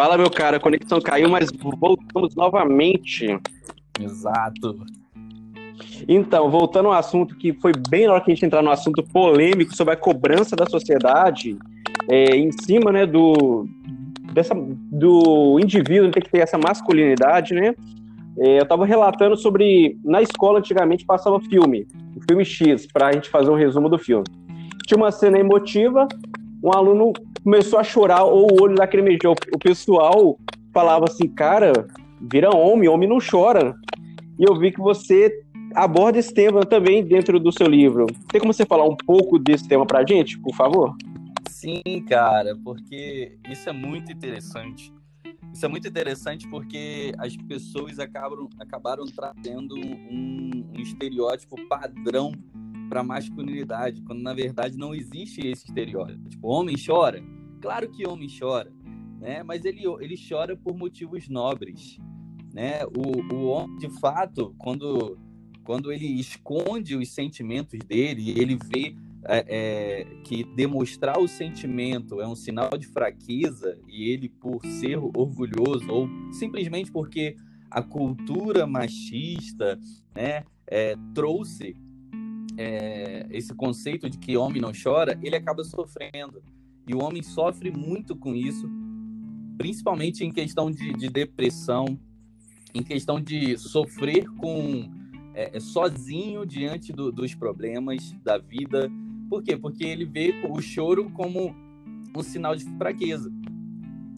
Fala, meu cara, a conexão caiu, mas voltamos novamente. Exato. Então, voltando ao assunto que foi bem na hora que a gente entrar no assunto polêmico sobre a cobrança da sociedade é, em cima, né, do, dessa, do indivíduo ter que ter essa masculinidade, né? É, eu estava relatando sobre na escola antigamente passava filme, o filme X, para a gente fazer um resumo do filme. Tinha uma cena emotiva, um aluno começou a chorar ou o olho lacrimejou. O pessoal falava assim, cara, vira homem, homem não chora. E eu vi que você aborda esse tema também dentro do seu livro. Tem como você falar um pouco desse tema pra gente, por favor? Sim, cara, porque isso é muito interessante. Isso é muito interessante porque as pessoas acabam, acabaram trazendo um, um estereótipo padrão para masculinidade, quando na verdade não existe esse estereótipo. Tipo, homem chora? Claro que homem chora, né? Mas ele, ele chora por motivos nobres, né? O, o homem, de fato, quando, quando ele esconde os sentimentos dele, ele vê é, é, que demonstrar o sentimento é um sinal de fraqueza e ele, por ser orgulhoso ou simplesmente porque a cultura machista né, é, trouxe é, esse conceito de que homem não chora, ele acaba sofrendo. E o homem sofre muito com isso, principalmente em questão de, de depressão, em questão de sofrer com é, é, sozinho diante do, dos problemas da vida. Por quê? Porque ele vê o choro como um sinal de fraqueza.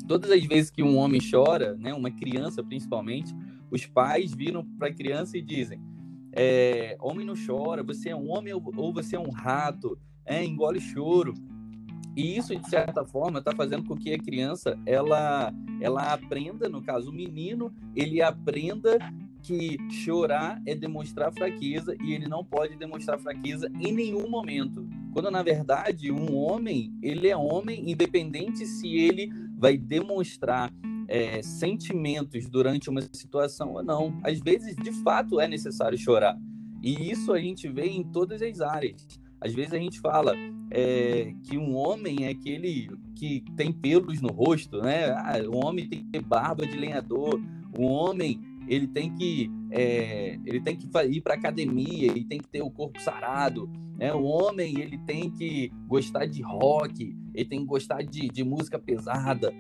Todas as vezes que um homem chora, né, uma criança principalmente, os pais viram para a criança e dizem: é, homem não chora, você é um homem ou você é um rato, é, engole choro. E isso, de certa forma, está fazendo com que a criança ela, ela aprenda, no caso, o menino, ele aprenda que chorar é demonstrar fraqueza e ele não pode demonstrar fraqueza em nenhum momento. Quando, na verdade, um homem, ele é homem independente se ele vai demonstrar é, sentimentos durante uma situação ou não. Às vezes, de fato, é necessário chorar. E isso a gente vê em todas as áreas. Às vezes a gente fala é, que um homem é aquele que tem pelos no rosto, né? Ah, o homem tem que ter barba de lenhador. O homem ele tem que é, ele tem que ir para academia, ele tem que ter o corpo sarado. Né? O homem ele tem que gostar de rock, ele tem que gostar de, de música pesada.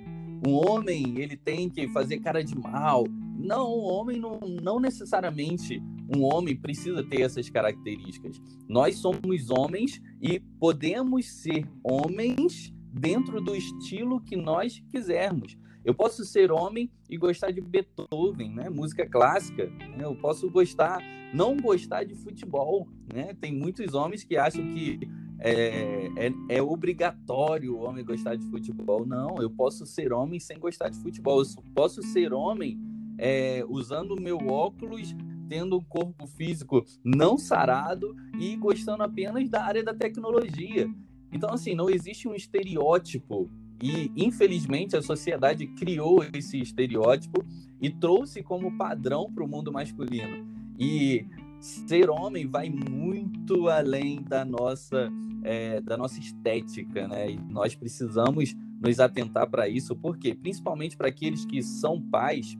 Um homem ele tem que fazer cara de mal. Não, um homem não, não necessariamente um homem precisa ter essas características. Nós somos homens e podemos ser homens dentro do estilo que nós quisermos. Eu posso ser homem e gostar de Beethoven, né? Música clássica. Né? Eu posso gostar, não gostar de futebol, né? Tem muitos homens que acham que é, é, é, obrigatório o homem gostar de futebol. Não, eu posso ser homem sem gostar de futebol. Eu posso ser homem é, usando meu óculos, tendo um corpo físico não sarado e gostando apenas da área da tecnologia. Então, assim, não existe um estereótipo e, infelizmente, a sociedade criou esse estereótipo e trouxe como padrão para o mundo masculino. E ser homem vai muito além da nossa, é, da nossa estética, né? E nós precisamos nos atentar para isso, porque principalmente para aqueles que são pais,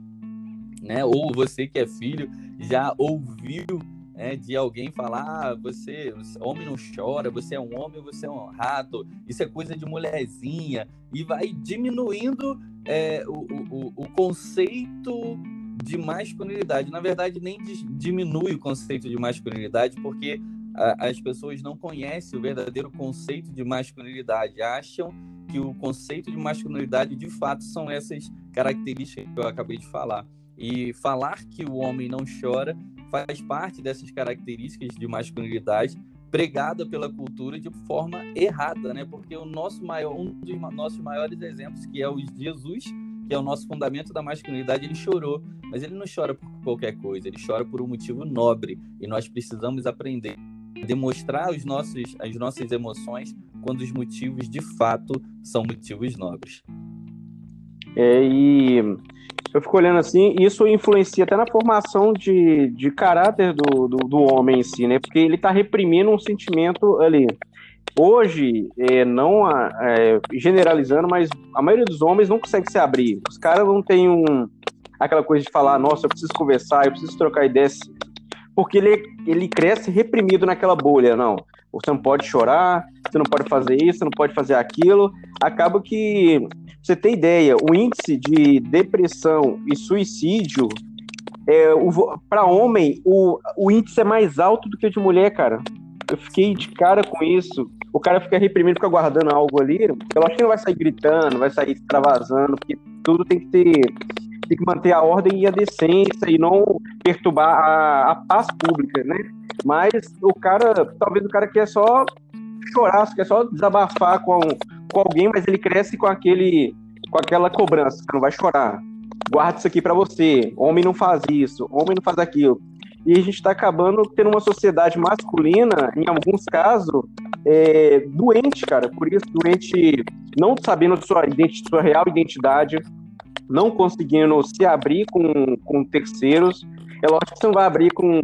né? Ou você que é filho já ouviu né, de alguém falar, ah, você, homem não chora, você é um homem, você é um rato, isso é coisa de mulherzinha, e vai diminuindo é, o, o, o conceito de masculinidade. Na verdade, nem diminui o conceito de masculinidade, porque as pessoas não conhecem o verdadeiro conceito de masculinidade, acham que o conceito de masculinidade de fato são essas características que eu acabei de falar. E falar que o homem não chora faz parte dessas características de masculinidade pregada pela cultura de forma errada, né? Porque o nosso maior, um dos nossos maiores exemplos, que é o Jesus, que é o nosso fundamento da masculinidade, ele chorou, mas ele não chora por qualquer coisa, ele chora por um motivo nobre e nós precisamos aprender demonstrar os nossos, as nossas emoções quando os motivos de fato são motivos nobres. É, e eu fico olhando assim, isso influencia até na formação de, de caráter do, do, do homem em si, né? Porque ele está reprimindo um sentimento ali. Hoje, é, não é, generalizando, mas a maioria dos homens não consegue se abrir. Os caras não têm um, aquela coisa de falar, nossa, eu preciso conversar, eu preciso trocar ideias, porque ele, ele cresce reprimido naquela bolha, não. Você não pode chorar, você não pode fazer isso, você não pode fazer aquilo. Acaba que, você ter ideia, o índice de depressão e suicídio, é, para homem, o, o índice é mais alto do que o de mulher, cara. Eu fiquei de cara com isso. O cara fica reprimindo, fica guardando algo ali. Eu acho que não vai sair gritando, vai sair extravasando, porque tudo tem que ter. Tem que manter a ordem e a decência e não perturbar a, a paz pública, né? Mas o cara, talvez o cara quer só chorar, quer só desabafar com, com alguém, mas ele cresce com aquele com aquela cobrança, não vai chorar. Guarda isso aqui para você. Homem não faz isso, homem não faz aquilo e a gente está acabando tendo uma sociedade masculina, em alguns casos, é, doente, cara. Por isso, doente, não sabendo sua, sua real identidade, não conseguindo se abrir com, com terceiros. É lógico que você não vai abrir com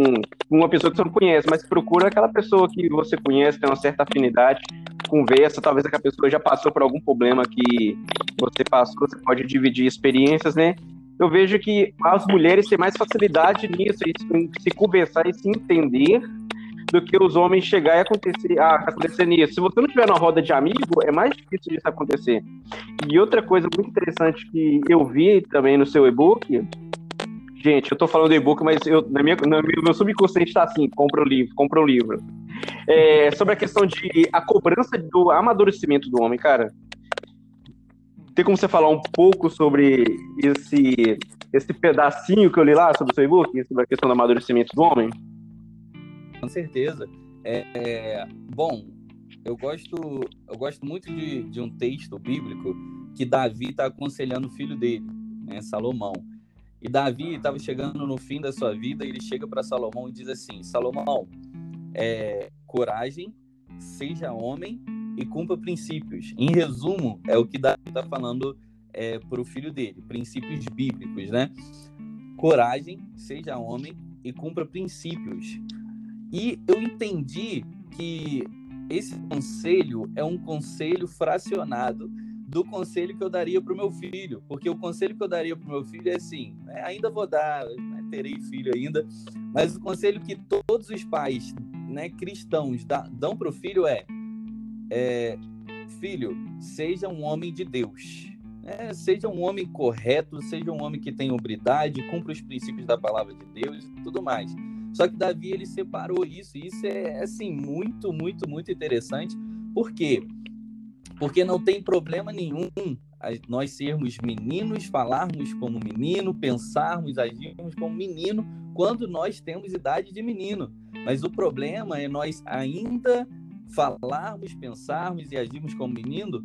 uma pessoa que você não conhece, mas procura aquela pessoa que você conhece, tem uma certa afinidade, conversa, talvez aquela pessoa já passou por algum problema que você passou, você pode dividir experiências, né? eu vejo que as mulheres têm mais facilidade nisso, em se conversar e se entender, do que os homens chegar e acontecer, ah, acontecer nisso. Se você não tiver na roda de amigo, é mais difícil disso acontecer. E outra coisa muito interessante que eu vi também no seu e-book, gente, eu tô falando do e-book, mas eu, na minha, no meu subconsciente está assim, compra o um livro, compra o um livro. É, sobre a questão de a cobrança do amadurecimento do homem, cara. Tem como você falar um pouco sobre esse, esse pedacinho que eu li lá sobre o seu e-book, sobre a questão do amadurecimento do homem? Com certeza. É, é, bom, eu gosto, eu gosto muito de, de um texto bíblico que Davi está aconselhando o filho dele, né, Salomão. E Davi estava chegando no fim da sua vida e ele chega para Salomão e diz assim: Salomão, é, coragem, seja homem e cumpra princípios. Em resumo, é o que Davi está falando é, para o filho dele, princípios bíblicos, né? Coragem, seja homem e cumpra princípios. E eu entendi que esse conselho é um conselho fracionado do conselho que eu daria para o meu filho, porque o conselho que eu daria para o meu filho é assim: né, ainda vou dar, né, terei filho ainda, mas o conselho que todos os pais né, cristãos dá, dão para o filho é é, filho, seja um homem de Deus. Né? Seja um homem correto, seja um homem que tem hombridade, cumpra os princípios da palavra de Deus e tudo mais. Só que Davi ele separou isso, e isso é assim muito, muito, muito interessante. Por quê? Porque não tem problema nenhum nós sermos meninos, falarmos como menino, pensarmos, agirmos como menino, quando nós temos idade de menino. Mas o problema é nós ainda falarmos, pensarmos e agirmos como menino,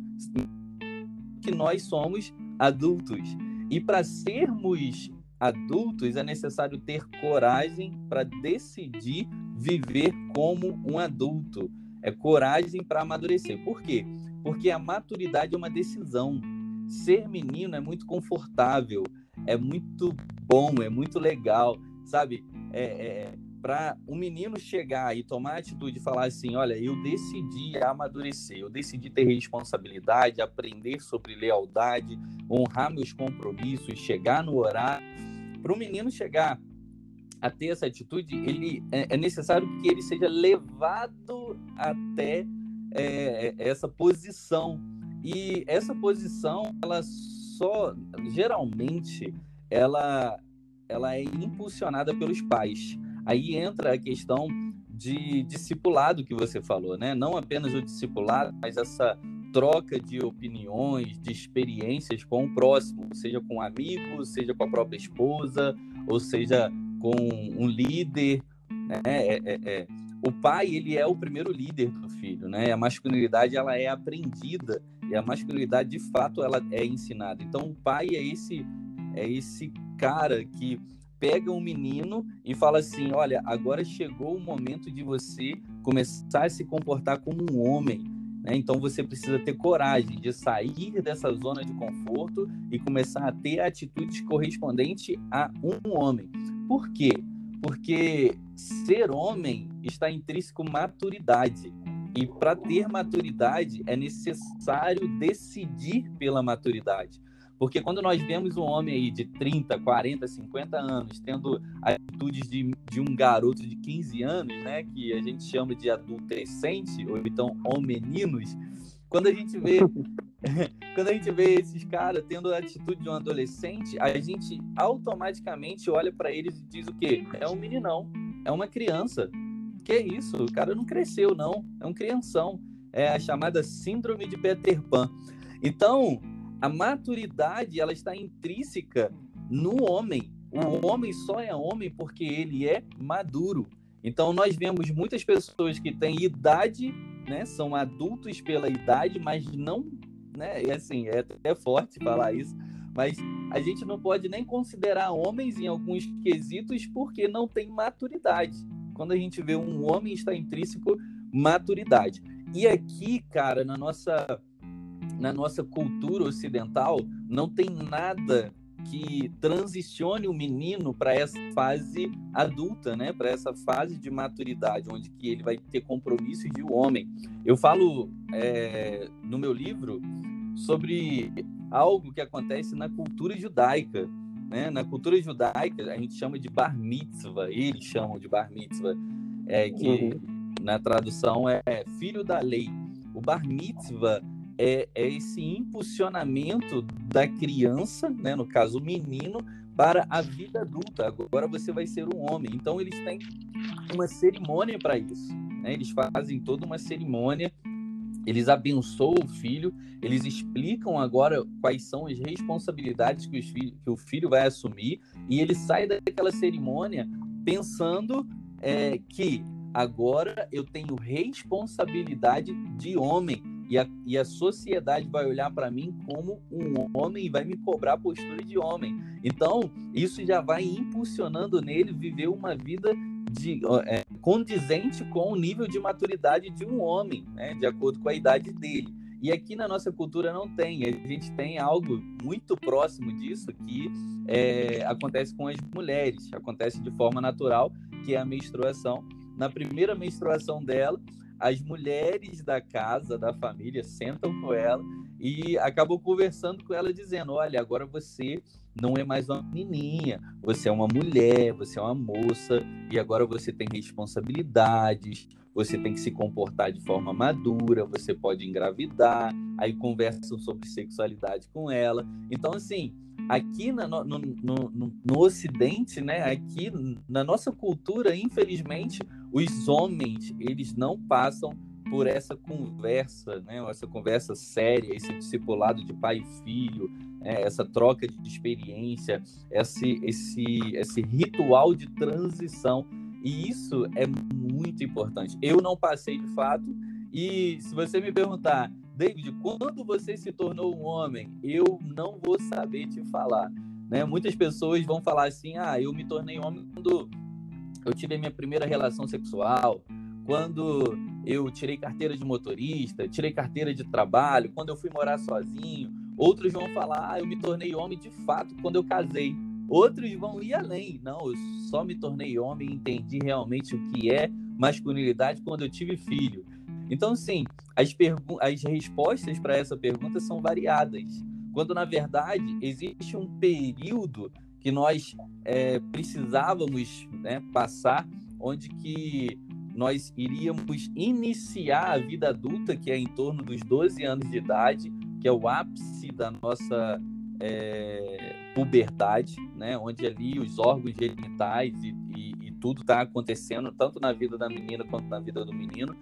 que nós somos adultos. E para sermos adultos é necessário ter coragem para decidir viver como um adulto. É coragem para amadurecer. Por quê? Porque a maturidade é uma decisão. Ser menino é muito confortável, é muito bom, é muito legal, sabe? É, é, para um menino chegar e tomar a atitude e falar assim: olha, eu decidi amadurecer, eu decidi ter responsabilidade, aprender sobre lealdade, honrar meus compromissos, chegar no horário. Para o menino chegar a ter essa atitude, ele é, é necessário que ele seja levado até é, essa posição. E essa posição, ela só geralmente ela ela é impulsionada pelos pais. Aí entra a questão de discipulado que você falou, né? Não apenas o discipulado, mas essa troca de opiniões, de experiências com o próximo, seja com um amigo, seja com a própria esposa, ou seja com um líder. Né? É, é, é. O pai ele é o primeiro líder do filho, né? A masculinidade ela é aprendida e a masculinidade de fato ela é ensinada. Então o pai é esse é esse cara que pega um menino e fala assim: olha, agora chegou o momento de você começar a se comportar como um homem. Né? Então você precisa ter coragem de sair dessa zona de conforto e começar a ter atitudes correspondentes a um homem. Por quê? Porque ser homem está intrínseco maturidade. E para ter maturidade é necessário decidir pela maturidade. Porque quando nós vemos um homem aí de 30, 40, 50 anos tendo atitudes de, de um garoto de 15 anos, né, que a gente chama de adolescente, ou então homeninos, quando a gente vê quando a gente vê esses caras tendo a atitude de um adolescente, a gente automaticamente olha para eles e diz o quê? É um meninão, é uma criança. Que isso? O cara não cresceu, não. É um crianção. É a chamada síndrome de Peter Pan. Então, a maturidade ela está intrínseca no homem. O homem só é homem porque ele é maduro. Então nós vemos muitas pessoas que têm idade, né, são adultos pela idade, mas não, né, e assim, é até forte falar isso, mas a gente não pode nem considerar homens em alguns quesitos porque não tem maturidade. Quando a gente vê um homem está intrínseco maturidade. E aqui, cara, na nossa na nossa cultura ocidental, não tem nada que transicione o menino para essa fase adulta, né? Para essa fase de maturidade, onde que ele vai ter compromissos de homem. Eu falo é, no meu livro sobre algo que acontece na cultura judaica. Né? Na cultura judaica, a gente chama de bar mitzvah, eles chamam de bar mitzvah, é, que uhum. na tradução é filho da lei. O bar mitzvah é, é esse impulsionamento da criança, né, no caso o menino, para a vida adulta. Agora você vai ser um homem. Então eles têm uma cerimônia para isso. Né? Eles fazem toda uma cerimônia. Eles abençoam o filho. Eles explicam agora quais são as responsabilidades que, filho, que o filho vai assumir. E ele sai daquela cerimônia pensando é, que agora eu tenho responsabilidade de homem e a, e a sociedade vai olhar para mim como um homem e vai me cobrar postura de homem. Então, isso já vai impulsionando nele viver uma vida de, é, condizente com o nível de maturidade de um homem, né, de acordo com a idade dele. E aqui na nossa cultura não tem. A gente tem algo muito próximo disso que é, acontece com as mulheres, acontece de forma natural, que é a menstruação. Na primeira menstruação dela, as mulheres da casa, da família, sentam com ela e acabam conversando com ela, dizendo: Olha, agora você não é mais uma menininha, você é uma mulher, você é uma moça, e agora você tem responsabilidades, você tem que se comportar de forma madura, você pode engravidar, aí conversam sobre sexualidade com ela. Então, assim, aqui na, no, no, no, no, Ocidente, né, aqui na nossa cultura, infelizmente, os homens eles não passam por essa conversa, né, essa conversa séria, esse discipulado de pai e filho, né, essa troca de experiência, esse, esse, esse ritual de transição. E isso é muito importante. Eu não passei de fato, e se você me perguntar, David, quando você se tornou um homem? Eu não vou saber te falar. Né? Muitas pessoas vão falar assim: ah, eu me tornei homem quando eu tive a minha primeira relação sexual, quando eu tirei carteira de motorista, tirei carteira de trabalho, quando eu fui morar sozinho. Outros vão falar: ah, eu me tornei homem de fato quando eu casei. Outros vão ir além. Não, eu só me tornei homem e entendi realmente o que é masculinidade quando eu tive filho. Então, sim, as, as respostas para essa pergunta são variadas, quando na verdade existe um período que nós é, precisávamos né, passar, onde que nós iríamos iniciar a vida adulta, que é em torno dos 12 anos de idade, que é o ápice da nossa é, puberdade, né? onde ali os órgãos genitais e, e, e tudo está acontecendo, tanto na vida da menina quanto na vida do menino.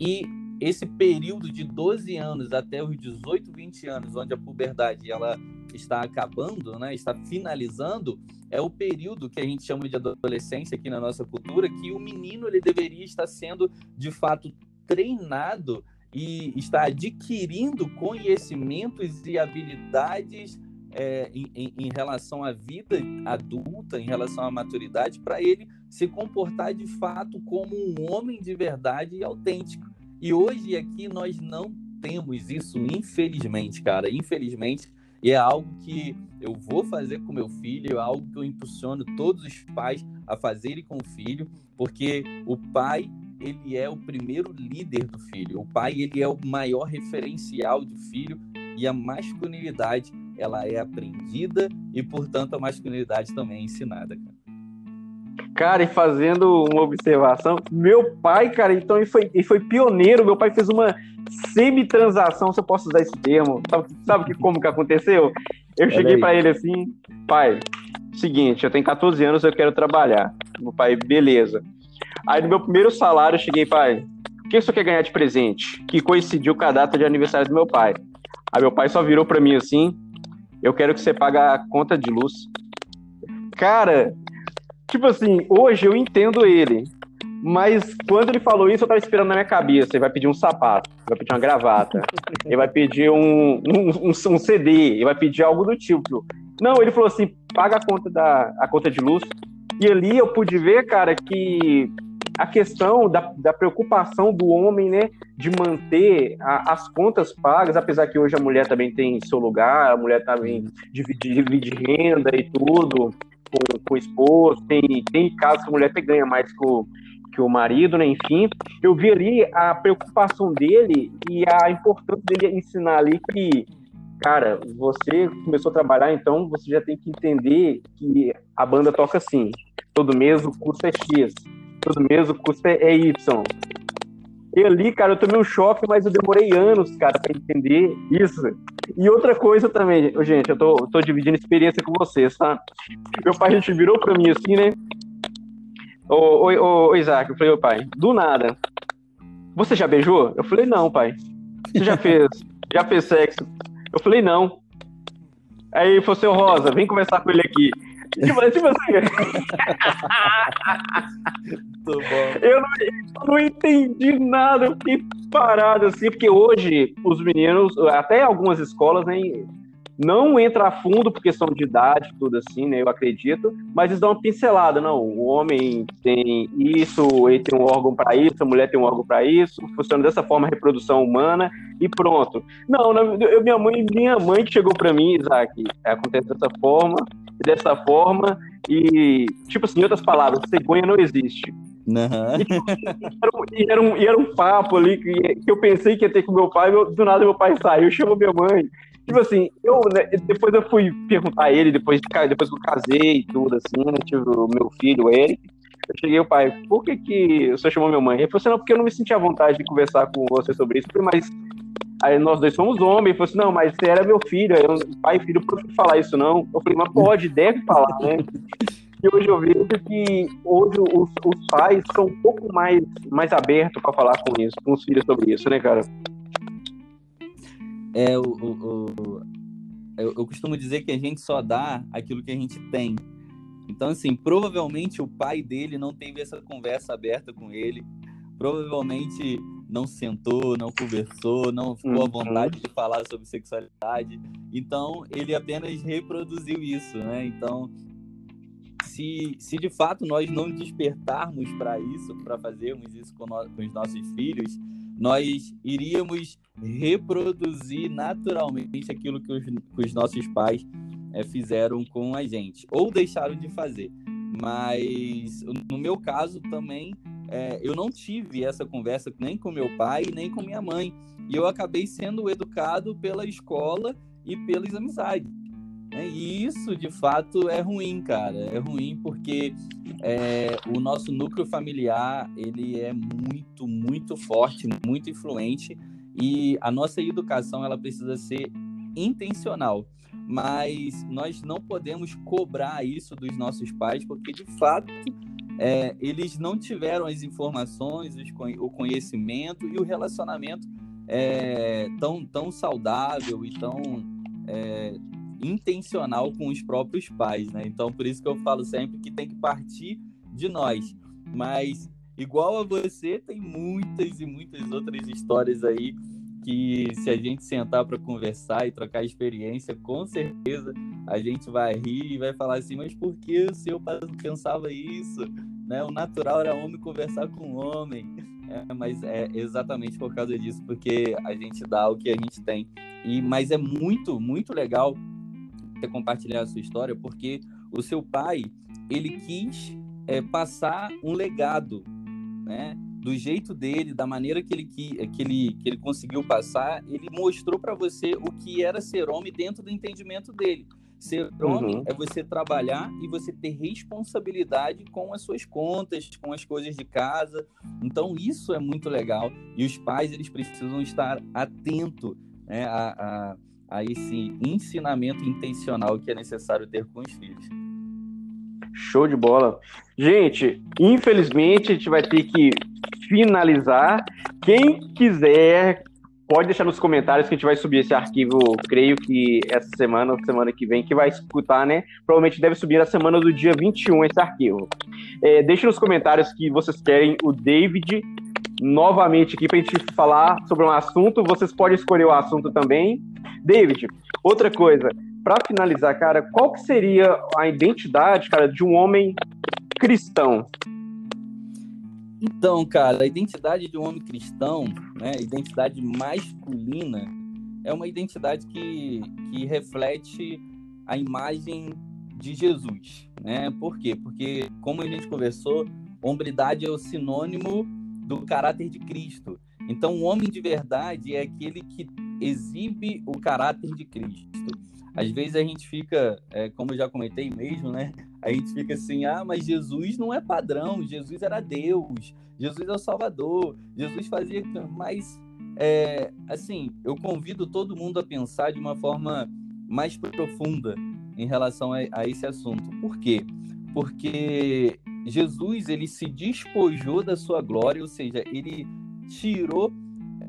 E esse período de 12 anos até os 18, 20 anos, onde a puberdade ela está acabando, né, está finalizando, é o período que a gente chama de adolescência aqui na nossa cultura, que o menino ele deveria estar sendo de fato treinado e está adquirindo conhecimentos e habilidades é, em, em, relação à vida adulta, em relação à maturidade, para ele se comportar de fato como um homem de verdade e autêntico. E hoje aqui nós não temos isso, infelizmente, cara. Infelizmente, e é algo que eu vou fazer com meu filho, é algo que eu impulsiono todos os pais a fazerem com o filho, porque o pai ele é o primeiro líder do filho. O pai, ele é o maior referencial do filho e a masculinidade, ela é aprendida e, portanto, a masculinidade também é ensinada, cara. E fazendo uma observação, meu pai, cara, então ele foi, ele foi pioneiro. Meu pai fez uma semi-transação, se eu posso usar esse termo. Sabe, sabe que, como que aconteceu? Eu cheguei para ele assim, pai, seguinte, eu tenho 14 anos, eu quero trabalhar. Meu pai, beleza. Aí no meu primeiro salário, eu cheguei, pai, o que você quer ganhar de presente? Que coincidiu com a data de aniversário do meu pai. Aí meu pai só virou para mim assim, eu quero que você pague a conta de luz. Cara, Tipo assim, hoje eu entendo ele. Mas quando ele falou isso, eu tava esperando na minha cabeça. Ele vai pedir um sapato, vai pedir uma gravata, ele vai pedir um, um, um, um, CD, ele vai pedir algo do tipo. Não, ele falou assim: paga a conta, da, a conta de luz. E ali eu pude ver, cara, que a questão da, da preocupação do homem, né, de manter a, as contas pagas, apesar que hoje a mulher também tem seu lugar, a mulher também divide, divide renda e tudo com, com o esposo, tem, tem casos que a mulher até ganha mais que o, que o marido, né? Enfim, eu vi ali a preocupação dele e a importância dele ensinar ali que, cara, você começou a trabalhar, então você já tem que entender que a banda toca assim. Todo mês o custo é X, todo mês o custo é Y. E ali, cara, eu tomei um choque, mas eu demorei anos, cara, para entender isso. E outra coisa também, gente, eu tô, tô dividindo experiência com vocês, tá? Meu pai, a gente virou pra mim assim, né? Ô, ô, ô, Isaac, eu falei, ô pai, do nada. Você já beijou? Eu falei, não, pai. Você já fez, já fez sexo? Eu falei, não. Aí ele falou assim, Rosa, vem conversar com ele aqui. Tipo, tipo assim. eu, não, eu não entendi nada, eu fiquei parado assim, porque hoje os meninos, até algumas escolas, né, não entra a fundo por questão de idade, tudo assim, né? Eu acredito, mas eles dão uma pincelada, não. O homem tem isso, ele tem um órgão para isso, a mulher tem um órgão para isso, funciona dessa forma a reprodução humana e pronto. Não, eu, minha mãe, minha mãe chegou para mim, Isaac, acontece dessa forma, dessa forma e tipo assim, em outras palavras, cegonha não existe. Uhum. E, e, era um, e, era um, papo ali que, que, eu pensei que ia ter com meu pai, meu, do nada meu pai saiu, chamou minha mãe. Tipo assim, eu, né, depois eu fui perguntar a ele, depois, depois que eu casei e tudo, assim, né? Tive o meu filho, o Eric. Eu cheguei, o pai, por que que o senhor chamou minha mãe? Ele falou assim, não, porque eu não me sentia à vontade de conversar com você sobre isso. Mas aí nós dois somos homens. Ele falou assim, não, mas você era meu filho. Aí eu, pai e filho, por que falar isso não? Eu falei, mas pode, deve falar, né? E hoje eu vejo que hoje os, os pais são um pouco mais, mais abertos para falar com isso, com os filhos sobre isso, né, cara? É, o, o, o eu, eu costumo dizer que a gente só dá aquilo que a gente tem. Então, assim, provavelmente o pai dele não teve essa conversa aberta com ele. Provavelmente não sentou, não conversou, não ficou à uhum. vontade de falar sobre sexualidade. Então, ele apenas reproduziu isso, né? Então, se, se de fato nós não despertarmos para isso, para fazermos isso com, no, com os nossos filhos, nós iríamos reproduzir naturalmente aquilo que os, que os nossos pais é, fizeram com a gente, ou deixaram de fazer. Mas no meu caso também, é, eu não tive essa conversa nem com meu pai, nem com minha mãe. E eu acabei sendo educado pela escola e pelas amizades. É, e isso, de fato, é ruim, cara. É ruim porque é, o nosso núcleo familiar, ele é muito, muito forte, muito influente. E a nossa educação, ela precisa ser intencional. Mas nós não podemos cobrar isso dos nossos pais, porque, de fato, é, eles não tiveram as informações, o conhecimento e o relacionamento é, tão, tão saudável e tão é, intencional com os próprios pais, né? Então, por isso que eu falo sempre que tem que partir de nós. Mas, igual a você, tem muitas e muitas outras histórias aí que, se a gente sentar para conversar e trocar experiência, com certeza a gente vai rir e vai falar assim: mas por que o seu pai não pensava isso? Né? O natural era homem conversar com homem. É, mas é exatamente por causa disso, porque a gente dá o que a gente tem. E, mas é muito, muito legal ter compartilhado a sua história, porque o seu pai, ele quis é, passar um legado, né? do jeito dele, da maneira que ele, que, que ele, que ele conseguiu passar, ele mostrou para você o que era ser homem dentro do entendimento dele. Ser homem uhum. é você trabalhar e você ter responsabilidade com as suas contas, com as coisas de casa. Então, isso é muito legal. E os pais, eles precisam estar atentos né, a, a, a esse ensinamento intencional que é necessário ter com os filhos. Show de bola. Gente, infelizmente a gente vai ter que finalizar. Quem quiser pode deixar nos comentários que a gente vai subir esse arquivo, creio que essa semana ou semana que vem, que vai escutar, né? Provavelmente deve subir na semana do dia 21 esse arquivo. É, deixe nos comentários que vocês querem o David novamente aqui para a gente falar sobre um assunto. Vocês podem escolher o assunto também. David, outra coisa, para finalizar, cara, qual que seria a identidade, cara, de um homem cristão? Então, cara, a identidade de um homem cristão, né, identidade masculina, é uma identidade que, que reflete a imagem de Jesus, né? Por quê? Porque, como a gente conversou, hombridade é o sinônimo do caráter de Cristo. Então, o homem de verdade é aquele que exibe o caráter de Cristo. Às vezes a gente fica, é, como eu já comentei mesmo, né? A gente fica assim, ah, mas Jesus não é padrão, Jesus era Deus, Jesus é o Salvador, Jesus fazia. Mas, é, assim, eu convido todo mundo a pensar de uma forma mais profunda em relação a, a esse assunto. Por quê? Porque Jesus ele se despojou da sua glória, ou seja, ele tirou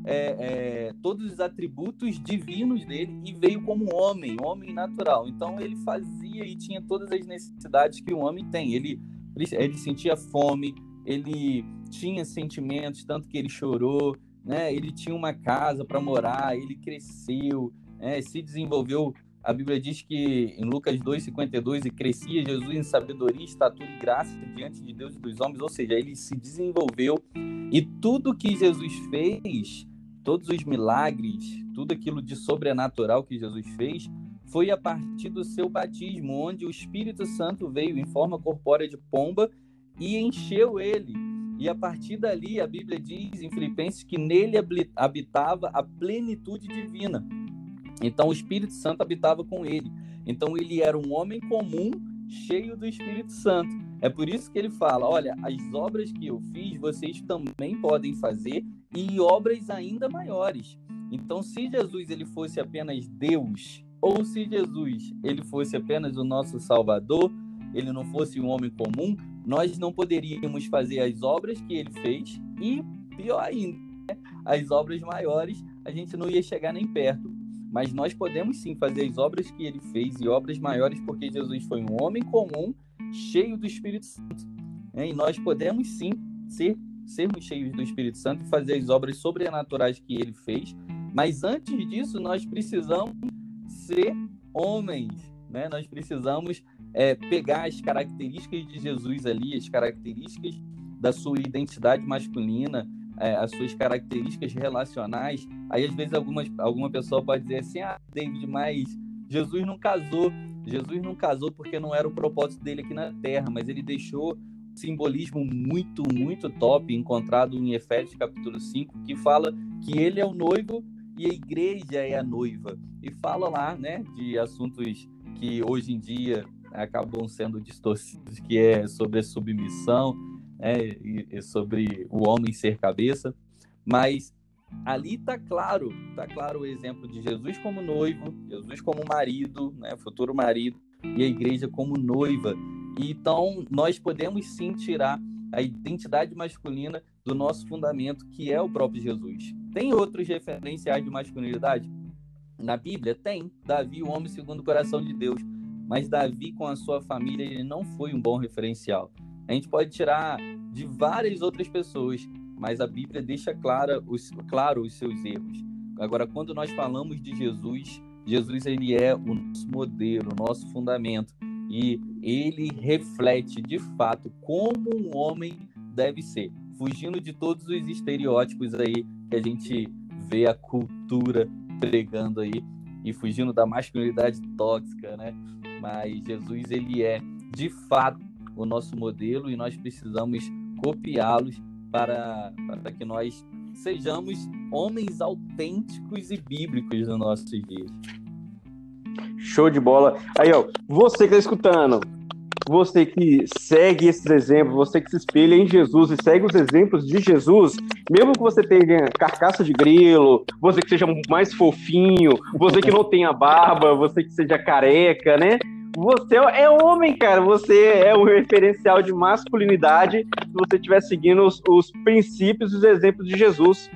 é, é, todos os atributos divinos dele e veio como homem, homem natural. Então ele fazia e tinha todas as necessidades que o homem tem. Ele, ele sentia fome, ele tinha sentimentos, tanto que ele chorou, né? Ele tinha uma casa para morar, ele cresceu, né? se desenvolveu. A Bíblia diz que em Lucas 2,52 e crescia Jesus em sabedoria, estatura e graça diante de Deus e dos homens, ou seja, ele se desenvolveu e tudo que Jesus fez todos os milagres, tudo aquilo de sobrenatural que Jesus fez, foi a partir do seu batismo, onde o Espírito Santo veio em forma corpórea de pomba e encheu ele. E a partir dali, a Bíblia diz em Filipenses que nele habitava a plenitude divina. Então, o Espírito Santo habitava com ele. Então, ele era um homem comum, cheio do Espírito Santo. É por isso que ele fala: olha, as obras que eu fiz, vocês também podem fazer e obras ainda maiores. Então, se Jesus ele fosse apenas Deus, ou se Jesus ele fosse apenas o nosso Salvador, ele não fosse um homem comum, nós não poderíamos fazer as obras que ele fez e pior ainda, né? as obras maiores, a gente não ia chegar nem perto. Mas nós podemos sim fazer as obras que ele fez e obras maiores porque Jesus foi um homem comum, cheio do Espírito Santo. Né? E nós podemos sim ser sermos cheios do Espírito Santo e fazer as obras sobrenaturais que ele fez. Mas antes disso, nós precisamos ser homens, né? Nós precisamos é, pegar as características de Jesus ali, as características da sua identidade masculina, é, as suas características relacionais. Aí, às vezes, algumas, alguma pessoa pode dizer assim: ah, David, mas Jesus não casou. Jesus não casou porque não era o propósito dele aqui na terra, mas ele deixou simbolismo muito, muito top encontrado em Efésios capítulo 5, que fala que ele é o noivo e a igreja é a noiva. E fala lá, né, de assuntos que hoje em dia acabam sendo distorcidos, que é sobre a submissão, né, e sobre o homem ser cabeça, mas ali está claro, está claro o exemplo de Jesus como noivo, Jesus como marido, né, futuro marido, e a igreja como noiva. Então, nós podemos sim tirar a identidade masculina do nosso fundamento, que é o próprio Jesus. Tem outros referenciais de masculinidade? Na Bíblia tem. Davi, o homem segundo o coração de Deus. Mas Davi, com a sua família, ele não foi um bom referencial. A gente pode tirar de várias outras pessoas, mas a Bíblia deixa clara os, claro os seus erros. Agora, quando nós falamos de Jesus, Jesus ele é o nosso modelo, o nosso fundamento e ele reflete de fato como um homem deve ser, fugindo de todos os estereótipos aí que a gente vê a cultura pregando aí e fugindo da masculinidade tóxica, né? Mas Jesus ele é de fato o nosso modelo e nós precisamos copiá-los para, para que nós sejamos homens autênticos e bíblicos nos nossos dias. Show de bola. Aí, ó, você que está escutando, você que segue esses exemplos, você que se espelha em Jesus e segue os exemplos de Jesus, mesmo que você tenha carcaça de grilo, você que seja mais fofinho, você que não tenha barba, você que seja careca, né? Você é homem, cara. Você é um referencial de masculinidade se você estiver seguindo os, os princípios e os exemplos de Jesus.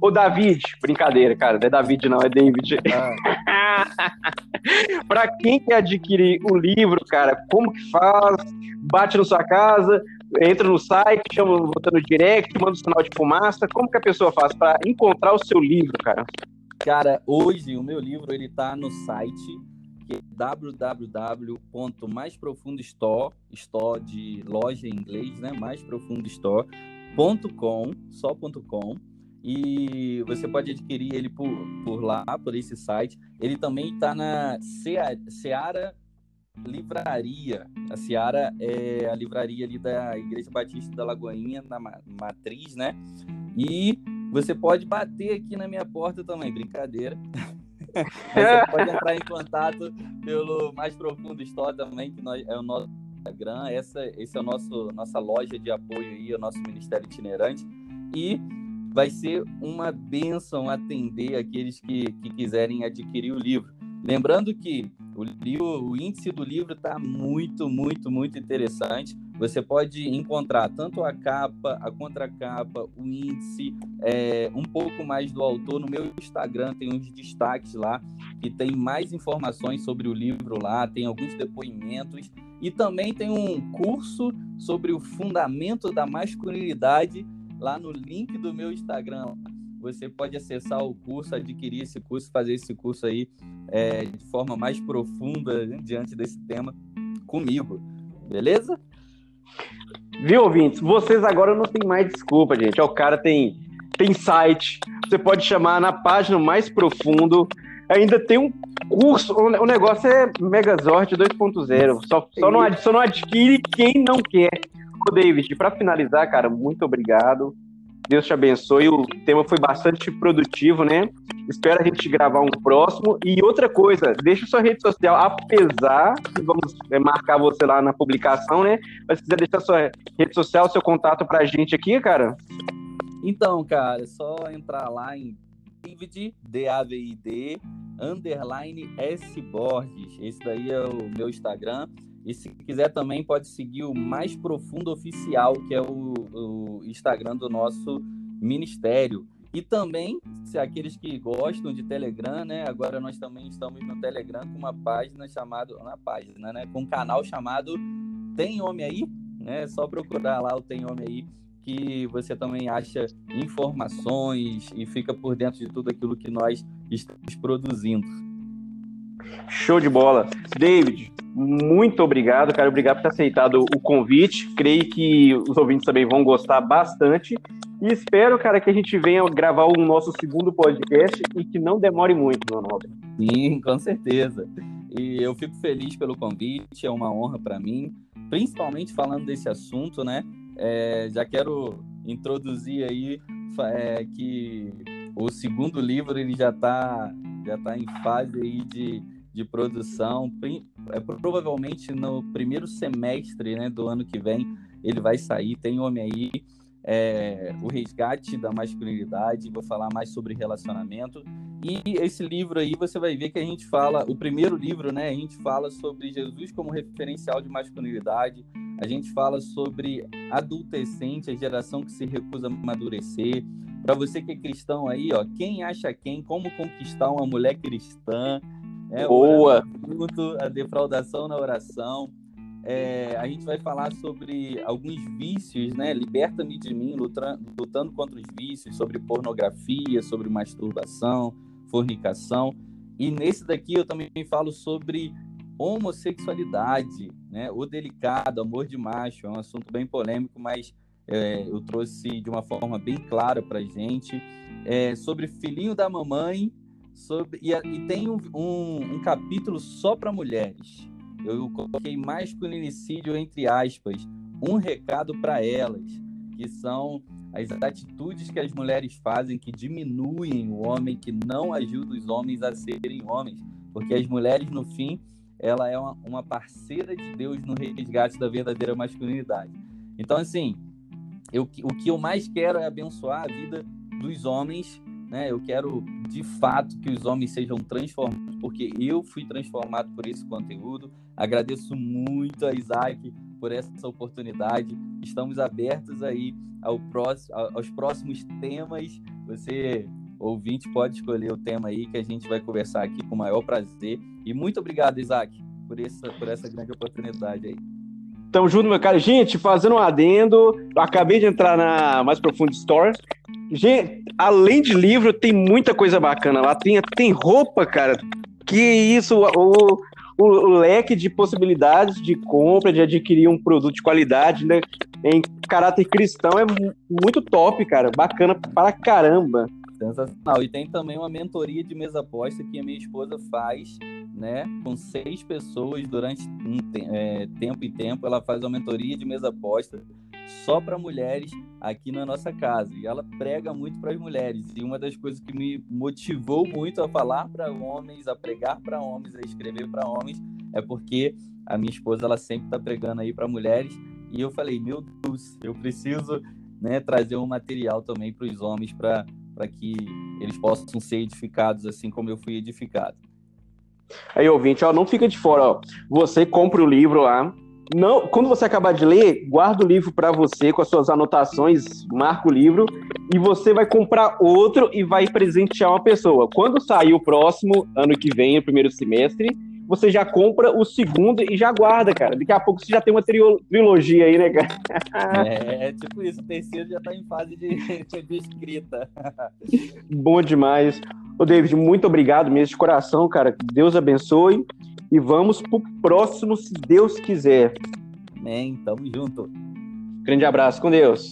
Ô, David, brincadeira, cara. Não é David, não, é David. Ah. para quem quer adquirir o livro, cara, como que faz? Bate na sua casa, entra no site, chama, bota no direct, manda um sinal de fumaça. Como que a pessoa faz para encontrar o seu livro, cara? Cara, hoje o meu livro ele tá no site que é www.maisprofundostore, store de loja em inglês, né? maisprofundostore.com, só.com. E você pode adquirir ele por, por lá, por esse site. Ele também está na Seara Livraria. A Seara é a livraria ali da Igreja Batista da Lagoinha, na Matriz, né? E você pode bater aqui na minha porta também, brincadeira. você pode entrar em contato pelo Mais Profundo Store também, que nós, é o nosso Instagram. Essa, esse é o nosso nossa loja de apoio aí, o nosso Ministério Itinerante. E vai ser uma benção atender aqueles que, que quiserem adquirir o livro. Lembrando que o, o índice do livro está muito, muito, muito interessante. Você pode encontrar tanto a capa, a contracapa, o índice, é, um pouco mais do autor. No meu Instagram tem uns destaques lá que tem mais informações sobre o livro lá, tem alguns depoimentos e também tem um curso sobre o fundamento da masculinidade lá no link do meu Instagram você pode acessar o curso, adquirir esse curso, fazer esse curso aí é, de forma mais profunda né, diante desse tema comigo, beleza? Viu, ouvintes? Vocês agora não tem mais desculpa, gente. o cara tem, tem site, você pode chamar na página mais profundo. Ainda tem um curso, o negócio é Megazord 2.0. Só, só, não, só não adquire quem não quer. Ô, David, para finalizar, cara, muito obrigado. Deus te abençoe. O tema foi bastante produtivo, né? Espero a gente gravar um próximo. E outra coisa, deixa sua rede social, apesar vamos é, marcar você lá na publicação, né? Mas se quiser deixar sua rede social, seu contato pra gente aqui, cara. Então, cara, é só entrar lá em David, D-A-V-I-D, underline S Borges. Esse daí é o meu Instagram. E se quiser também pode seguir o Mais Profundo Oficial, que é o, o Instagram do nosso ministério. E também, se aqueles que gostam de Telegram, né? Agora nós também estamos no Telegram com uma página chamada, na página, né? Com um canal chamado Tem Homem Aí, né? É só procurar lá o Tem Homem Aí que você também acha informações e fica por dentro de tudo aquilo que nós estamos produzindo. Show de bola. David, muito obrigado, cara. Obrigado por ter aceitado o convite. Creio que os ouvintes também vão gostar bastante. E espero, cara, que a gente venha gravar o nosso segundo podcast e que não demore muito, meu nome. Sim, com certeza. E eu fico feliz pelo convite, é uma honra para mim, principalmente falando desse assunto, né? É, já quero introduzir aí é, que o segundo livro ele já está já tá em fase aí de de produção. É, provavelmente no primeiro semestre né, do ano que vem ele vai sair. Tem Homem aí, é, O Resgate da Masculinidade. Vou falar mais sobre relacionamento. E esse livro aí você vai ver que a gente fala, o primeiro livro, né? A gente fala sobre Jesus como referencial de masculinidade. A gente fala sobre adolescente, a geração que se recusa a amadurecer. Para você que é cristão aí, ó, quem acha quem, como conquistar uma mulher cristã, é, Boa! Junto, a defraudação na oração. É, a gente vai falar sobre alguns vícios, né? Liberta-me de mim, lutando, lutando contra os vícios, sobre pornografia, sobre masturbação, fornicação. E nesse daqui eu também falo sobre homossexualidade, né? O delicado, amor de macho, é um assunto bem polêmico, mas é, eu trouxe de uma forma bem clara para gente. É, sobre filhinho da mamãe sobre e, e tem um, um, um capítulo só para mulheres. Eu coloquei masculinicídio entre aspas, um recado para elas, que são as atitudes que as mulheres fazem que diminuem o homem, que não ajudam os homens a serem homens. Porque as mulheres, no fim, ela é uma, uma parceira de Deus no resgate da verdadeira masculinidade. Então, assim, eu, o que eu mais quero é abençoar a vida dos homens, né? Eu quero, de fato, que os homens sejam transformados, porque eu fui transformado por esse conteúdo. Agradeço muito a Isaac por essa oportunidade. Estamos abertos aí ao próximo, aos próximos temas. Você, ouvinte, pode escolher o tema aí que a gente vai conversar aqui com o maior prazer. E muito obrigado, Isaac, por essa, por essa grande oportunidade aí. Tamo junto, meu cara. Gente, fazendo um adendo, acabei de entrar na Mais Profundo Store. Gente, além de livro, tem muita coisa bacana lá. Tem, tem roupa, cara. Que isso, o, o, o, leque de possibilidades de compra, de adquirir um produto de qualidade, né, em caráter cristão é muito top, cara. Bacana para caramba. Sensacional. E tem também uma mentoria de mesa aposta que a minha esposa faz, né? Com seis pessoas durante um é, tempo e tempo. Ela faz uma mentoria de mesa aposta só para mulheres aqui na nossa casa. E ela prega muito para as mulheres. E uma das coisas que me motivou muito a falar para homens, a pregar para homens, a escrever para homens, é porque a minha esposa ela sempre está pregando aí para mulheres. E eu falei, meu Deus, eu preciso né, trazer um material também para os homens para que eles possam ser edificados assim como eu fui edificado. Aí, ouvinte, ó, não fica de fora, ó. Você compra o livro lá, não, quando você acabar de ler, guarda o livro para você com as suas anotações, marca o livro e você vai comprar outro e vai presentear uma pessoa. Quando sair o próximo, ano que vem, o primeiro semestre, você já compra o segundo e já guarda, cara. Daqui a pouco você já tem uma trilogia aí, né, cara? É, tipo isso, o terceiro já tá em fase de, de escrita. Bom demais. Ô, David, muito obrigado mesmo de coração, cara. Deus abençoe e vamos pro próximo, se Deus quiser. Amém, tamo junto. Grande abraço, com Deus.